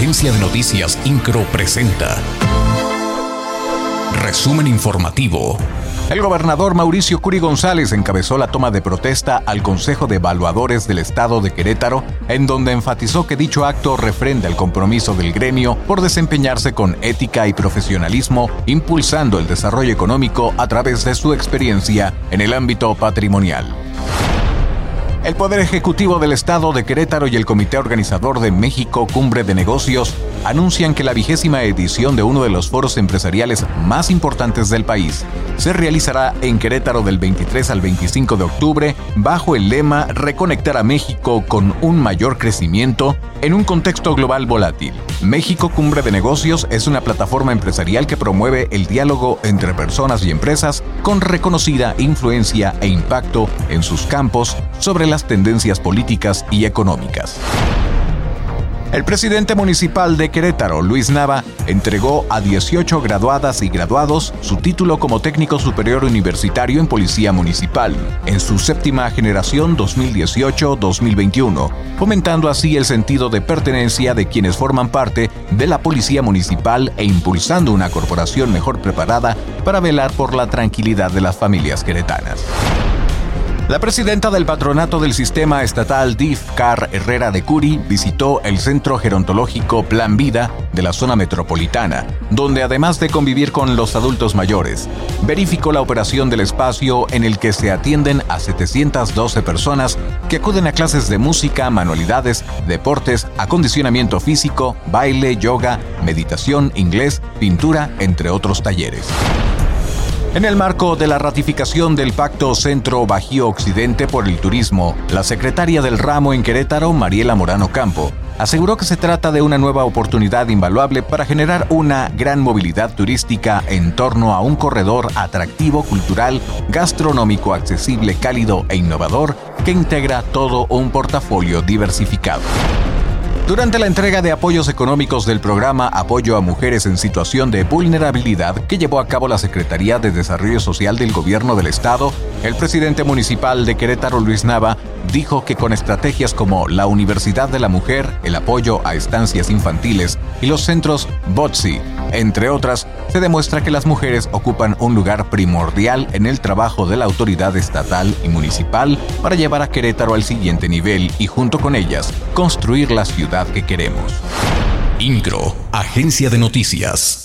Agencia de Noticias Incro presenta. Resumen informativo. El gobernador Mauricio Curi González encabezó la toma de protesta al Consejo de Evaluadores del Estado de Querétaro, en donde enfatizó que dicho acto refrenda el compromiso del gremio por desempeñarse con ética y profesionalismo, impulsando el desarrollo económico a través de su experiencia en el ámbito patrimonial. El Poder Ejecutivo del Estado de Querétaro y el Comité Organizador de México Cumbre de Negocios anuncian que la vigésima edición de uno de los foros empresariales más importantes del país se realizará en Querétaro del 23 al 25 de octubre bajo el lema Reconectar a México con un mayor crecimiento en un contexto global volátil. México Cumbre de Negocios es una plataforma empresarial que promueve el diálogo entre personas y empresas con reconocida influencia e impacto en sus campos sobre las tendencias políticas y económicas. El presidente municipal de Querétaro, Luis Nava, entregó a 18 graduadas y graduados su título como técnico superior universitario en Policía Municipal, en su séptima generación 2018-2021, fomentando así el sentido de pertenencia de quienes forman parte de la Policía Municipal e impulsando una corporación mejor preparada para velar por la tranquilidad de las familias queretanas. La presidenta del patronato del sistema estatal DIF, Car Herrera de Curi, visitó el centro gerontológico Plan Vida de la zona metropolitana, donde además de convivir con los adultos mayores, verificó la operación del espacio en el que se atienden a 712 personas que acuden a clases de música, manualidades, deportes, acondicionamiento físico, baile, yoga, meditación, inglés, pintura, entre otros talleres. En el marco de la ratificación del Pacto Centro-Bajío Occidente por el Turismo, la secretaria del ramo en Querétaro, Mariela Morano Campo, aseguró que se trata de una nueva oportunidad invaluable para generar una gran movilidad turística en torno a un corredor atractivo, cultural, gastronómico, accesible, cálido e innovador que integra todo un portafolio diversificado. Durante la entrega de apoyos económicos del programa Apoyo a Mujeres en Situación de Vulnerabilidad que llevó a cabo la Secretaría de Desarrollo Social del Gobierno del Estado, el presidente municipal de Querétaro, Luis Nava, dijo que con estrategias como la Universidad de la Mujer, el apoyo a estancias infantiles y los centros BOTSI, entre otras, se demuestra que las mujeres ocupan un lugar primordial en el trabajo de la autoridad estatal y municipal para llevar a Querétaro al siguiente nivel y junto con ellas construir la ciudad que queremos. INCRO, Agencia de Noticias.